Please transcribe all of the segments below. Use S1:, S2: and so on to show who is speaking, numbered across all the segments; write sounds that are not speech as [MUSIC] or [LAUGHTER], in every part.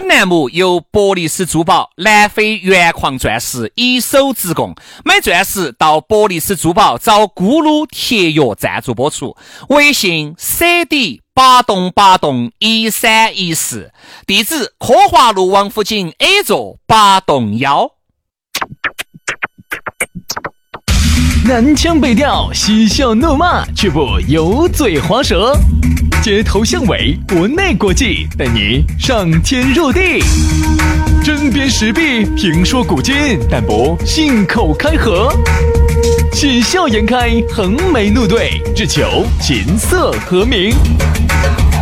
S1: 本栏目由伯利斯珠宝南非原矿钻石一手直供，买钻石到伯利斯珠宝找咕噜铁约赞助播出。微信 cd 八栋八栋一三一四，地址科华路王府井 A 座八栋幺。
S2: 南腔北调，嬉笑怒骂，却不油嘴滑舌。街头巷尾，国内国际，带你上天入地。针砭时弊，评说古今，但不信口开河。喜笑颜开，横眉怒对，只求琴瑟和鸣。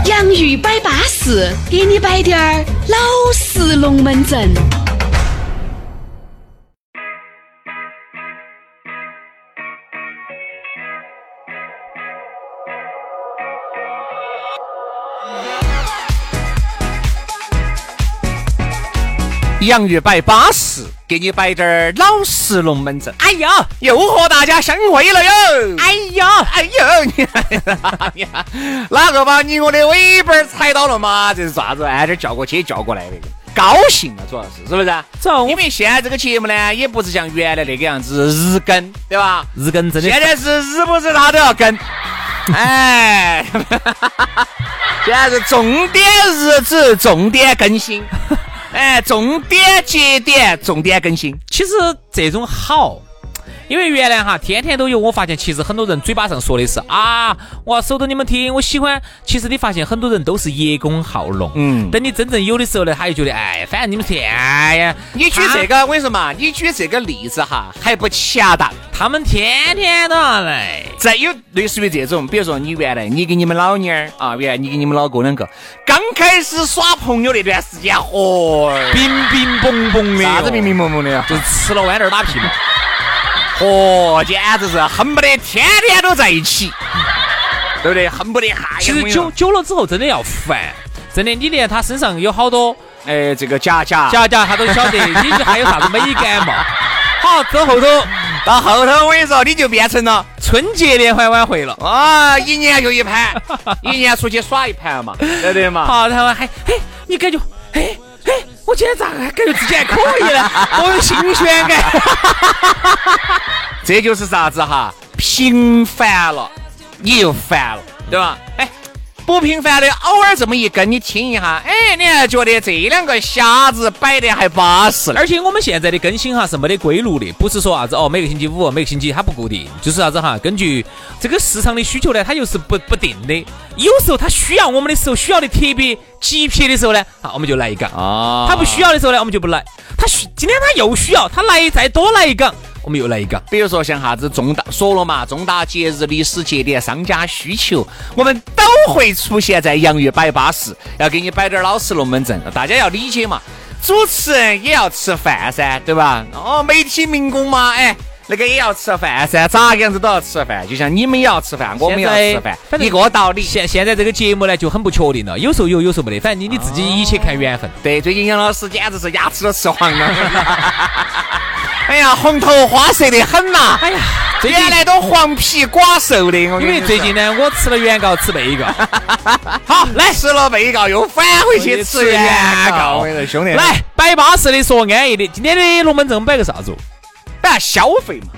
S3: 洋芋摆巴士，给你摆点儿老式龙门阵。
S1: 洋芋摆巴适，给你摆点儿老实龙门阵。哎呀，又和大家相会了哟！哎呀，哎呀，你呀，哪个把你我的尾巴踩到了嘛？这是啥子？哎，这叫过去叫过来的，高兴啊，主要是是不是？走。因为现在这个节目呢，也不是像原来那个样子日更，对吧？
S2: 日更真的。
S1: 现在是日不日他都要更。[LAUGHS] 哎，现在是重点日子，重点更新。哎，重点节点，重点更新。
S4: 其实这种好，因为原来哈天天都有。我发现其实很多人嘴巴上说的是啊，我要守着你们听，我喜欢。其实你发现很多人都是叶公好龙。嗯。等你真正有的时候呢，他又觉得哎，反正你们天呀。
S1: 你举这个，我跟你说嘛，你举这个例子哈还不恰当。
S4: 他们天天都要来。
S1: 再有类似于这种，比如说你原来你跟你们老娘儿啊，原来你跟你们老哥两个。刚开始耍朋友那段时间，嚯，
S4: 冰冰蹦蹦的，
S1: 啥子冰冰蹦蹦的呀，
S4: 就是吃了豌豆打屁嘛，
S1: 嚯，简直是恨不得天天都在一起，对不对？恨不得哈。
S4: 其实久久了之后，真的要烦，真的，你连他身上有好多，
S1: 哎，这个假假
S4: 假假，他都晓得，[LAUGHS] 你还有啥子美感嘛？好，走 [LAUGHS] 后头。
S1: 到后头我跟你说，你就变成了
S4: 春节联欢晚会了
S1: 啊！一年就一盘，[LAUGHS] 一年出去耍一盘嘛，对不对嘛？
S4: 好，然后还嘿，你感觉嘿哎，我今天咋个感觉自己还可以呢？我有新鲜感，
S1: 这就是啥子哈？平凡了，你又烦了，对吧？哎。不平凡的，偶尔这么一跟你听一下，哎，你还觉得这两个瞎子摆的还巴适。
S4: 而且我们现在的更新哈是没得规律的，不是说啥子哦，每个星期五、每个星期它不固定，就是啥子哈，根据这个市场的需求呢，它又是不不定的。有时候它需要我们的时候，需要的特别急迫的时候呢，好，我们就来一个啊。它不需要的时候呢，我们就不来。它需今天它又需要，它来再多来一杠。我们又来一个，
S1: 比如说像啥子重大说了嘛，重大节日、历史节点、商家需求，我们都会出现在洋芋摆巴士，要给你摆点老实龙门阵，大家要理解嘛。主持人也要吃饭噻，对吧？哦，媒体民工嘛，哎，那个也要吃饭噻，咋个样子都要吃饭，就像你们也要吃饭，我们也要吃饭，一个道理。
S4: 现现在这个节目呢就很不确定了，有时候有，有时候没得，反正你你自己一切看缘分。
S1: 对，最近杨老师简直是牙齿都吃黄了。哎呀，红头花色的很呐！哎呀，原来都黄皮寡瘦的。因
S4: 为最近呢，我吃了原告吃被告。[LAUGHS]
S1: 好，来吃了被告又返回去吃原告。兄弟，
S4: 来摆巴适的说安逸的。今天的龙门阵摆个啥子？
S1: 摆消费嘛。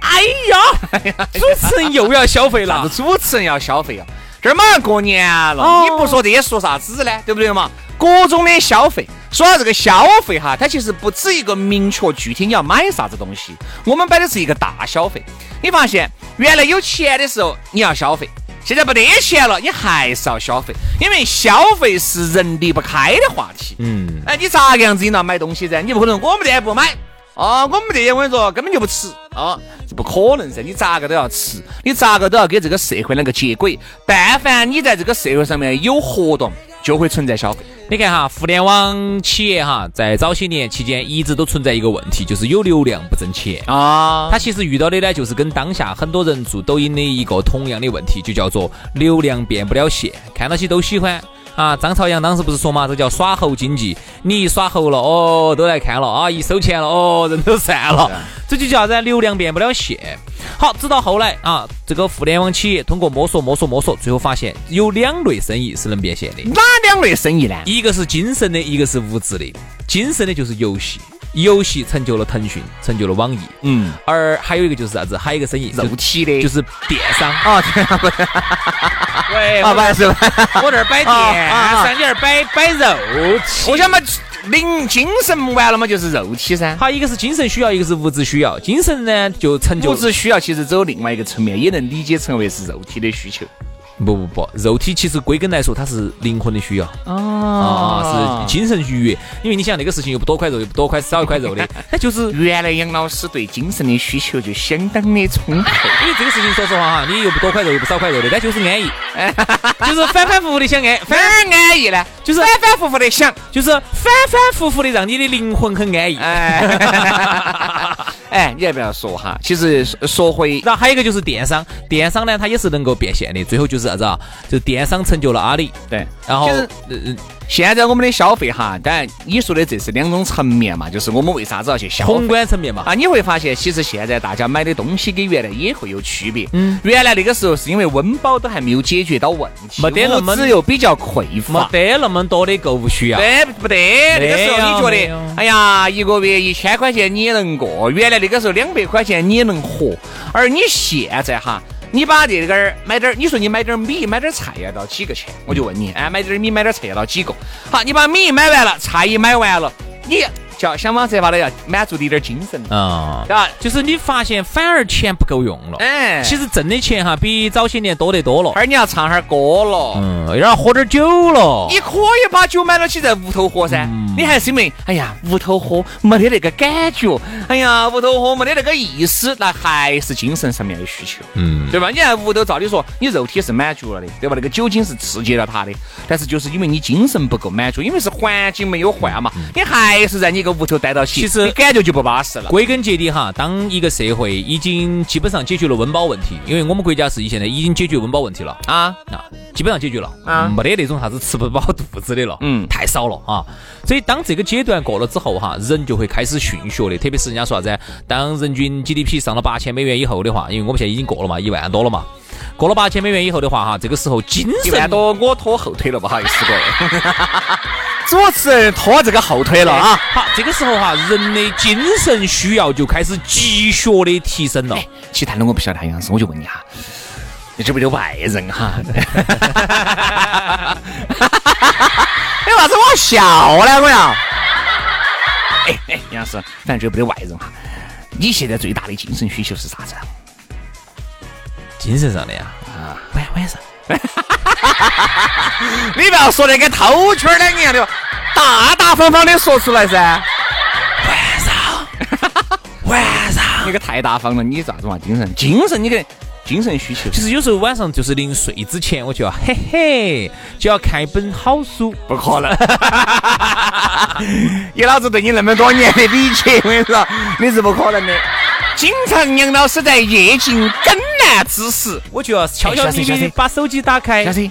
S4: 哎呀，[LAUGHS] 主持人又要消费了。
S1: 主持人要消费啊！这儿马上过年了，你不说这些说啥子呢？对不对嘛？各种的消费。说到这个消费哈，它其实不止一个明确具体你要买啥子东西，我们摆的是一个大消费。你发现原来有钱的时候你要消费，现在没得钱了你还是要消费，因为消费是人离不开的话题。嗯，哎，你咋个样子你要买东西噻？你不可能我们店不买啊，我们这些我跟你说根本就不吃啊，这不可能噻。你咋个都要吃，你咋个都要跟这个社会那个接轨。但凡你在这个社会上面有活动，就会存在消费。
S4: 你看哈，互联网企业哈，在早些年期间一直都存在一个问题，就是有流量不挣钱啊。它其实遇到的呢，就是跟当下很多人做抖音的一个同样的问题，就叫做流量变不了现，看到起都喜欢，啊，张朝阳当时不是说嘛，这叫耍猴经济，你一耍猴了，哦，都来看了啊，一收钱了，哦，人都散了，这就叫啥子？流量变不了现。好，直到后来啊，这个互联网企业通过摸索摸索摸索，最后发现有两类生意是能变现的。
S1: 哪两类生意呢？
S4: 一个是精神的，一个是物质的。精神的就是游戏，游戏成就了腾讯，成就了网易。
S1: 嗯，
S4: 而还有一个就是啥子？还有一个生意，
S1: 肉体的，
S4: 就是电商。
S1: 啊，对 [LAUGHS] 啊，不
S4: 喂，
S1: 啊，不是，
S4: 我这儿摆电商，你这儿摆摆肉体。
S1: 我想嘛。灵精神完了嘛，就是肉体噻。
S4: 好，一个是精神需要，一个是物质需要。精神呢，就成就
S1: 物质需要，其实走另外一个层面，也能理解成为是肉体的需求。
S4: 不不不，肉体其实归根来说，它是灵魂的需要啊，是精神愉悦。因为你想那个事情又不多块肉，又不多块少一块肉的，那就是
S1: 原来杨老师对精神的需求就相当的充沛。[LAUGHS]
S4: 因为这个事情，说实话哈，你又不多块肉，又不少块肉的，那就是安逸，就是反反复复的想安，
S1: 反而安逸呢，就是反反复复的想，
S4: 就是反反复复的让你的灵魂很安逸。
S1: 哎，哎，你还不要说哈？其实说回，
S4: 然后还有一个就是电商，电商呢，它也是能够变现的，最后就是。啥子啊？就电商成就了阿里，
S1: 对，
S4: 然后。
S1: 现在我们的消费哈，当然你说的这是两种层面嘛，就是我们为啥子要去消费？
S4: 宏观层面嘛。
S1: 啊，你会发现其实现在大家买的东西跟原来也会有区别。嗯。原来那个时候是因为温饱都还没有解决到问题，
S4: 没得那么
S1: 只有比较匮乏，
S4: 没得那么多的购物需要。
S1: 对，不得。那个时候你觉得，哎呀，一个月一千块钱你也能过，原来那个时候两百块钱你也能活，而你现在哈。你把这个儿买点，你说你买点米、买点菜要到几个钱？我就问你，哎，买点米、买点菜要到几个？好，你把米买完了，菜也买完了，你。就要想方设法的要满足你点精神
S4: 啊，对吧？就是你发现反而钱不够用了，哎，其实挣的钱哈比早些年多得多了。
S1: 而你要唱哈儿歌了，
S4: 嗯，要喝点酒了，
S1: 你可以把酒买到起在屋头喝噻。你还是因为哎呀屋头喝没得那个感觉，哎呀屋头喝没得那个意思，那还是精神上面的需求，嗯，对吧？你在屋头照理说你肉体是满足了的，对吧？那个酒精是刺激了他的，但是就是因为你精神不够满足，因为是环境没有换嘛，你还是在你。个屋头待到起，
S4: 其实
S1: 感觉就不巴适了。
S4: 归根结底哈，当一个社会已经基本上解决了温饱问题，因为我们国家是现在已经解决温饱问题了。啊，那基本上解决了。啊，没得那种啥子吃不饱肚子的了，嗯，太少了啊。所以当这个阶段过了之后哈，人就会开始训学的，特别是人家说啥子，当人均 GDP 上了八千美元以后的话，因为我们现在已经过了嘛，一万多了嘛，过了八千美元以后的话哈，这个时候精神
S1: 多我拖后腿了，不好意思各位。主持人拖这个后腿了啊！
S4: 好，这个时候哈，人的精神需要就开始急学的提升了。
S1: 其他的我不晓得杨老师，我就问你哈，你这不就外人哈？[LAUGHS] 哎为啥子我要笑呢？我要？哎哎，杨老师，反正这不得外人哈。你现在最大的精神需求是啥子？
S4: 精神上的呀？啊，晚晚上。[LAUGHS]
S1: 你不要说那个偷圈两个样的，大大方方的说出来噻。
S4: 晚上，[LAUGHS] 晚上，
S1: 你个太大方了，你咋子嘛？精神，精神，你个精神需求。
S4: 其实有时候晚上就是临睡之前，我就要嘿嘿，就要看一本好书。
S1: 不可能，[LAUGHS] 以老子对你那么多年的理解，我跟你说，你是不可能的。经常杨老师在夜静更难之时，
S4: 我就要悄悄咪咪把手机打开。
S1: 小心，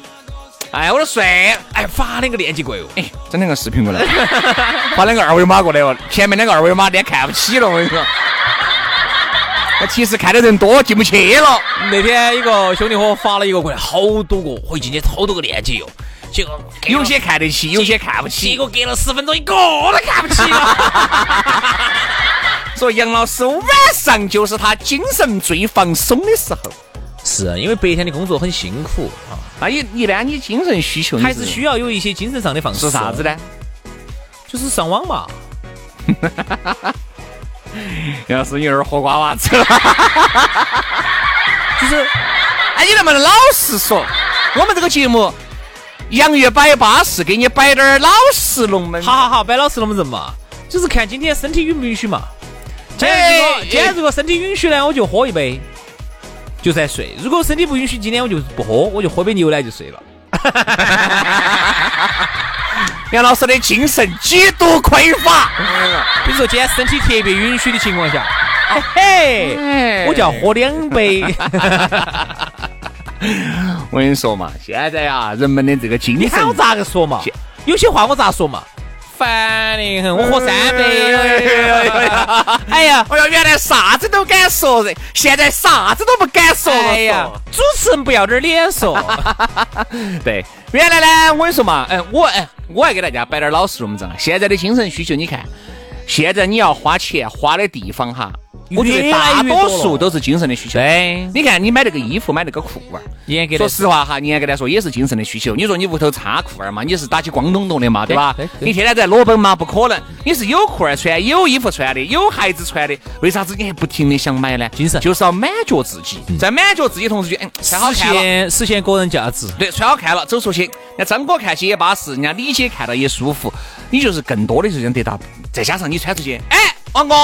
S1: 哎，我都帅。
S4: 哎，发两个链接过来哦。哎，
S1: 整两个视频过来，[LAUGHS] 发两个二维码过来哦。前面两个二维码连看不起了，我跟你说。[LAUGHS] 那其实看的人多，进不去了。
S4: 那天一个兄弟伙发了一个过来，好多个，我一进去好多个链接哟。结果
S1: 有些看得起，有些看不起。
S4: 结果隔了十分钟，一个都看不起了。[LAUGHS] [LAUGHS]
S1: 说杨老师晚上就是他精神最放松的时候，
S4: 是啊，因为白天的工作很辛苦啊。
S1: 那一一般你精神需求
S4: 还是需要有一些精神上的放松。
S1: 是啥子呢？
S4: 就是上网嘛。[LAUGHS]
S1: 杨老师有点喝瓜娃子了。[LAUGHS]
S4: 就是，
S1: 哎，你能不能老实说？我们这个节目，洋芋摆巴适，给你摆点老实龙门。
S4: 好好好，摆老实龙门阵嘛，就是看今天身体允不允许嘛。今天如果今天如果身体允许呢，我就喝一杯，就在睡；如果身体不允许，今天我就不喝，我就喝杯牛奶就睡了。[LAUGHS]
S1: 杨老师的精神极度匮乏。
S4: 比如说今天身体特别允许的情况下，嘿，我就要喝两杯。[LAUGHS]
S1: 我跟你说嘛，现在呀，人们的这个精神
S4: 你看我咋个说嘛？有些话我咋说嘛？烦的很，我喝三杯。哎呀，
S1: 哎呀，[LAUGHS] 原来啥子都敢说人，现在啥子都不敢说了。
S4: 哎呀，主持人不要点脸说。[LAUGHS]
S1: 对，原来呢，我跟你说嘛，哎，我哎，我还给大家摆点老实龙门阵。现在的精神需求，你看，现在你要花钱花的地方哈。我觉得大多数都是精神的需求。
S4: 对，
S1: 你看你买那个衣服，买那个裤儿，
S4: 严格
S1: 说实话哈，严格来说也是精神的需求。你说你屋头插裤儿嘛，你是打起光咚咚的嘛，对吧？你天天在裸奔嘛，不可能。你是有裤儿穿，有衣服穿的，有孩子穿的，为啥子你还不停的想买呢？
S4: 精神
S1: 就是要满足自己，在满足自己同时，就嗯，穿好看
S4: 了，实现个人价值。
S1: 对，穿好看了，走出去，人家张哥看起也巴适，人家李姐看到也舒服，你就是更多的是想得到。再加上你穿出去，哎，王哥。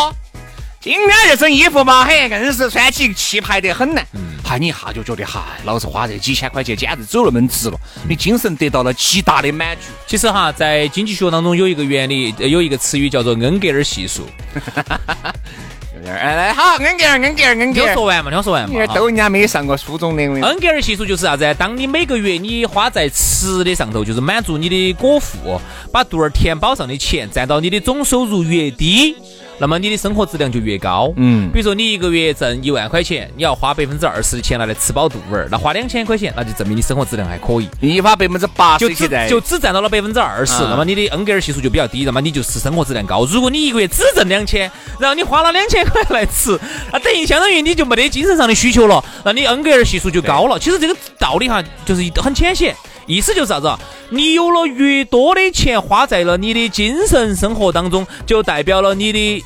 S1: 今天这身衣服嘛，嘿，硬是穿起气派得很呢。嗨，你一下就觉得，嗨，老子花这几千块钱，简直走那么值了。你精神得到了极大的满足。
S4: 其实哈，在经济学当中有一个原理，有一个词语叫做恩格尔系数。[LAUGHS]
S1: 有点哎，好，恩格尔，恩格尔，恩格尔。
S4: 听我说完嘛，听我说完嘛。
S1: 都人家没上过初中的。
S4: 恩格尔系数就是啥子？当你每个月你花在吃的上头，就是满足你的果腹，把肚儿填饱上的钱，占到你的总收入越低。那么你的生活质量就越高，嗯，比如说你一个月挣一万块钱，你要花百分之二十的钱拿来吃饱肚儿，那花两千块钱，那就证明你生活质量还可以。
S1: 你花百分之八十，
S4: 就只就只占到了百分之二十，那么你的恩格尔系数就比较低，那么你就是生活质量高。如果你一个月只挣两千，然后你花了两千块来吃，那等于相当于你就没得精神上的需求了，那你恩格尔系数就高了。其实这个道理哈，就是很浅显。意思就是啥子？你有了越多的钱花在了你的精神生活当中，就代表了你的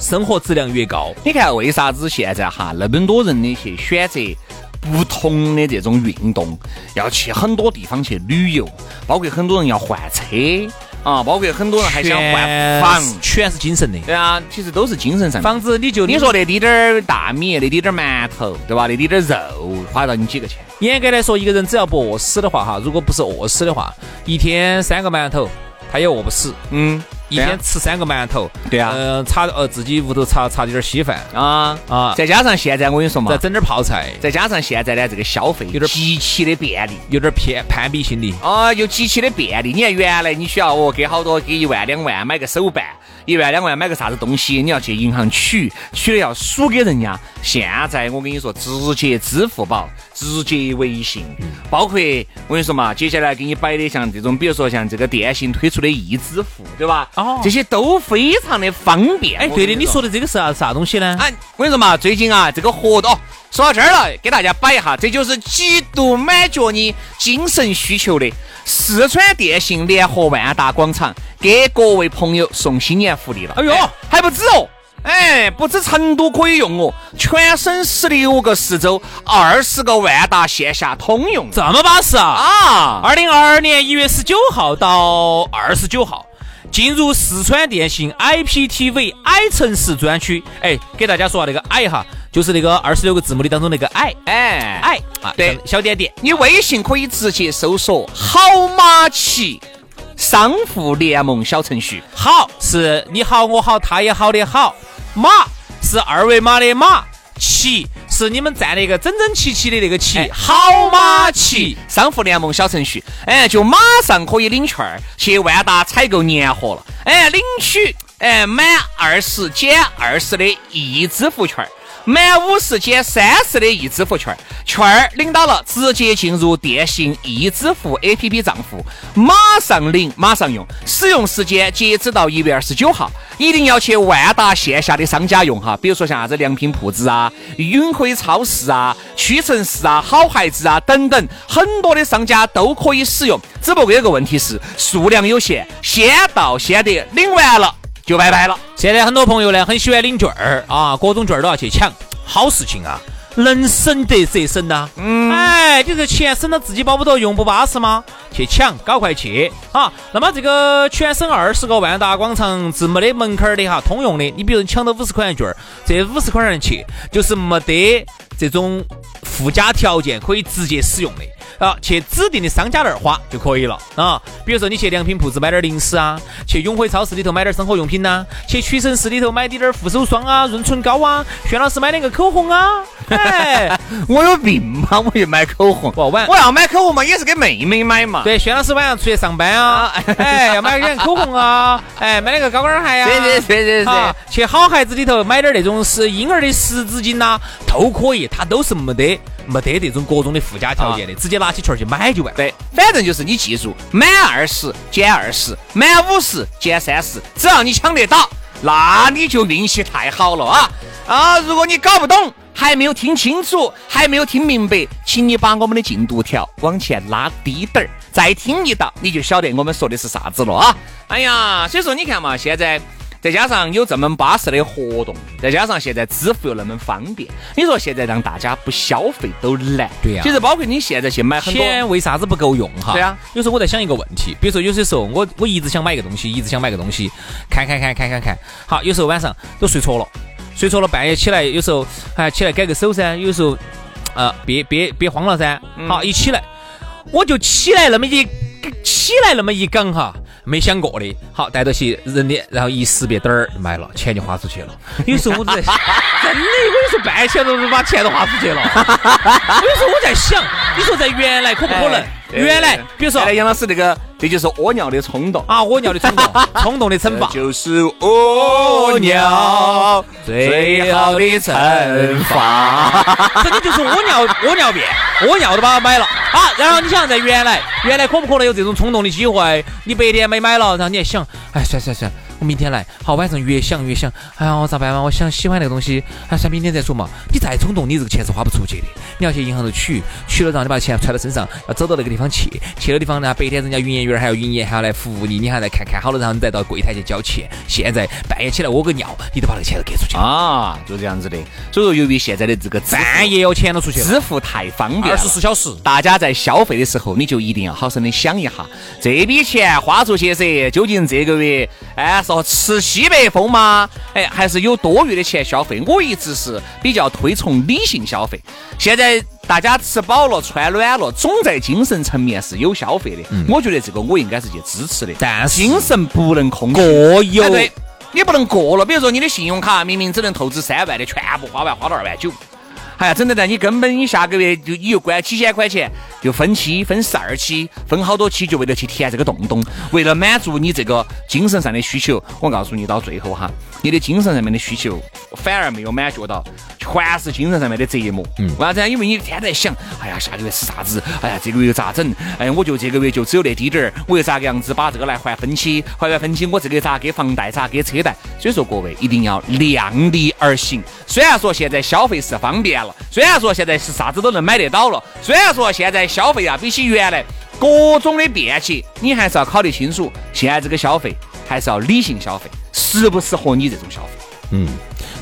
S4: 生活质量越高。
S1: 你看为啥子现在哈那么多人的去选择不同的这种运动，要去很多地方去旅游，包括很多人要换车。啊，包括很多人还想换房，
S4: 全是精神的。
S1: 对啊，其实都是精神上。
S4: 房子你就
S1: 你说那滴点儿大米，那滴点儿馒头，对吧？那滴点儿肉，花到你几个钱？
S4: 严格来说，一个人只要不饿死的话，哈，如果不是饿死的话，一天三个馒头，他也饿不死。嗯。一天吃三个馒头，
S1: 对啊，
S4: 嗯，炒呃自己屋头炒炒点稀饭。
S1: 啊。啊，再加上现在我跟你说嘛，
S4: 再整点泡菜，
S1: 再加上现在的这个消费有点极其的便利，
S4: 有点偏攀比心理。
S1: 啊，有极其的便利。你看原来你需要哦给好多给一万两万买个手办，一万两万买个啥子东西，你要去银行取，取了要数给人家。现在我跟你说，直接支付宝，直接微信，包括我跟你说嘛，接下来给你摆的像这种，比如说像这个电信推出的易支付，对吧？哦，这些都非常的方便。
S4: 哎，对的，你说的这个是啥啥东西呢？
S1: 哎，我跟你说嘛，最近啊，这个活动说到这儿了，给大家摆一下，这就是极度满足你精神需求的四川电信联合万达广场给各位朋友送新年福利了。哎呦，还不止哦，哎，不止成都可以用哦，全省十六个市州二十个万达线下通用，
S4: 这么巴适啊！啊，二零二二年一月十九号到二十九号。进入四川电信 IPTV i 城市专区，哎，给大家说下那个 i 哈，就是那个二十六个字母的当中那个 i，，哎，i 啊，对，小点点。
S1: 你微信可以直接搜索“好马骑商户联盟”小程序，
S4: 好是你好我好他也好的好，马是二维码的马。齐是你们站那个整整齐齐的那个旗，好马旗。
S1: 商户联盟小程序，哎，就马上可以领券儿去万达采购年货了，哎，领取哎满二十减二十的一支付券儿。满五十减三十的易支付券，券儿领到了，直接进入电信易支付 A P P 账户，马上领，马上用。使用时间截止到一月二十九号，一定要去万达线下的商家用哈，比如说像啥子良品铺子啊、永辉超市啊、屈臣氏啊、好孩子啊等等，很多的商家都可以使用。只不过有个问题是数量有限，先到先得，领完了。就拜拜了。
S4: 现在很多朋友呢，很喜欢领券儿啊，各种券儿都要去抢，好事情啊，能省得则省呐。嗯，哎，你这钱省到自己包不头，用不巴适吗？去抢，搞快去啊！那么这个全省二十个万达广场是没得门槛儿的哈，通用的。你比如你抢到五十块钱券儿，这五十块钱去就是没得这种附加条件可以直接使用的。啊，去指定的商家那儿花就可以了啊。比如说你去良品铺子买点零食啊，去永辉超市里头买点生活用品呐，去屈臣氏里头买点点护手霜啊、润唇膏啊，轩老师买两个口红啊。哎，[LAUGHS]
S1: 我有病吗？我去买口红，
S4: 我晚
S1: 我要买口红嘛，也是给妹妹买嘛。
S4: 对，轩老师晚上出去上班啊，哎，要买点口红啊，哎，买两个高跟鞋呀。
S1: 对对对对对。
S4: 去好孩子里头买点那种是婴儿的湿纸巾呐，都可以，它都是没得没得这种各种的附加条件的，直接拿起券去买就完。
S1: 对，反正就是你记住，满二十减二十，满五十减三十，只要你抢得到，那你就运气太好了啊啊！如果你搞不懂，还没有听清楚，还没有听明白，请你把我们的进度条往前拉低点儿，再听一道，你就晓得我们说的是啥子了啊！哎呀，所以说你看嘛，现在。再加上有这么巴适的活动，再加上现在支付又那么方便，你说现在让大家不消费都难。
S4: 对呀，
S1: 其实包括你现在去买很多
S4: 钱，为啥子不够用哈？
S1: 对啊，
S4: 有时候我在想一个问题，比如说有些时候我我一直想买一个东西，一直想买个东西，看看看看看看，好，有时候晚上都睡错了，睡错了，半夜起来，有时候还起来改个手噻，有时候呃别别别慌了噻，好一起来，我就起来那么一起来那么一梗哈。没想过的，好带到些人脸，然后一识别灯儿买了，钱就花出去了。有时候我都在想，[LAUGHS] 真的，我有时候半天都把钱都花出去了。[LAUGHS] 有时候我在想，你说在原来可不可能？原来，比如说
S1: 杨老师那个，这就是屙尿的冲动
S4: 啊，屙尿的冲动，[LAUGHS] 冲动的惩罚
S1: 就是屙尿最好的惩罚。[LAUGHS]
S4: 这个就是屙尿，屙尿便，屙尿都把它买了。啊，然后你想在原来，原来可不可能有这种冲动的机会？你白天没买了，然后你还想，哎，算算算。我明天来，好，晚上越想越想，哎呀，我咋办嘛？我想喜欢那个东西，还算明天再说嘛。你再冲动，你这个钱是花不出去的。你要去银行头取，取了然后你把钱揣到身上，要走到那个地方去，去了地方呢，白天人家营业员还要营业，还要来服务你，你还来看看好了，然后你再到柜台去交钱。现在半夜起来屙个尿，你都把那个钱都给出去
S1: 啊，就这样子的。所以说，由于现在的这个
S4: 半夜要钱都出去，
S1: 支付太方便，
S4: 二十四小时，
S1: 大家在消费的时候，你就一定要好生的想一下，这笔钱花出去噻，究竟这个月，哎，说吃西。北风吗？哎，还是有多余的钱消费。我一直是比较推崇理性消费。现在大家吃饱了、穿暖了，总在精神层面是有消费的。我觉得这个我应该是去支持的。
S4: 但是
S1: 精神不能空
S4: 过有，
S1: 对，你不能过了。比如说你的信用卡明明只能透支三万的，全部花完花了二万九。哎呀，整的呢，你根本你下个月就你又管几千块钱，就分期分十二期，分好多期，就为了去填这个洞洞，为了满足你这个精神上的需求。我告诉你，到最后哈，你的精神上面的需求反而没有满足到，全是精神上面的折磨。嗯，为啥子？因为你天天在想，哎呀，下个月是啥子？哎呀，这个月又咋整？哎，我就这个月就只有那滴点儿，我又咋个样子把这个来还分期？还完分期，我这个咋给房贷？咋给车贷？所以说，各位一定要量力而行。虽然说现在消费是方便了。虽然说现在是啥子都能买得到了，虽然说现在消费啊比起原来各种的便捷，你还是要考虑清楚，现在这个消费还是要理性消费，适不适合你这种消费？
S4: 嗯，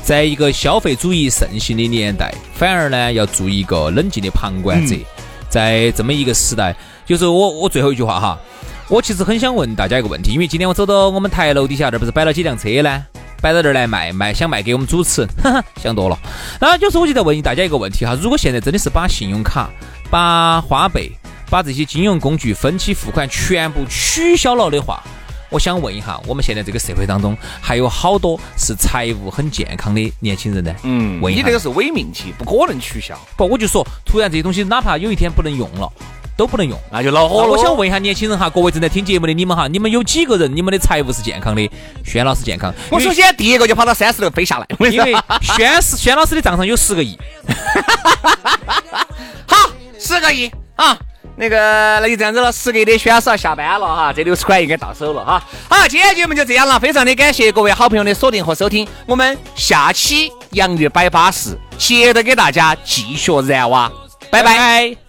S4: 在一个消费主义盛行的年代，反而呢要做一个冷静的旁观者。在这么一个时代，就是我我最后一句话哈，我其实很想问大家一个问题，因为今天我走到我们台楼底下这不是摆了几辆车呢？摆到这儿来卖卖，想卖给我们主持，哈哈想多了。然后就是我就在问大家一个问题哈，如果现在真的是把信用卡、把花呗、把这些金融工具分期付款全部取消了的话，我想问一下，我们现在这个社会当中还有好多是财务很健康的年轻人呢？
S1: 嗯，
S4: 问
S1: 你这个是伪命题，不可能取消。
S4: 不，我就说，突然这些东西哪怕有一天不能用了。都不能用，
S1: 那就恼火了。
S4: 我想问一下年轻人哈，各位正在听节目的你们哈，你们有几个人你们的财务是健康的？轩老师健康。
S1: 我首先第一个就跑到三十楼飞下来，
S4: 因为轩是轩老师的账上有十个亿。[LAUGHS]
S1: 好，十个亿啊，那个那就这样子了，十个亿的轩老师要下班了哈，这六十块应该到手了哈。好，今天节目就这样了，非常的感谢各位好朋友的锁定和收听，我们下期洋芋摆巴士接着给大家继续燃哇，拜拜。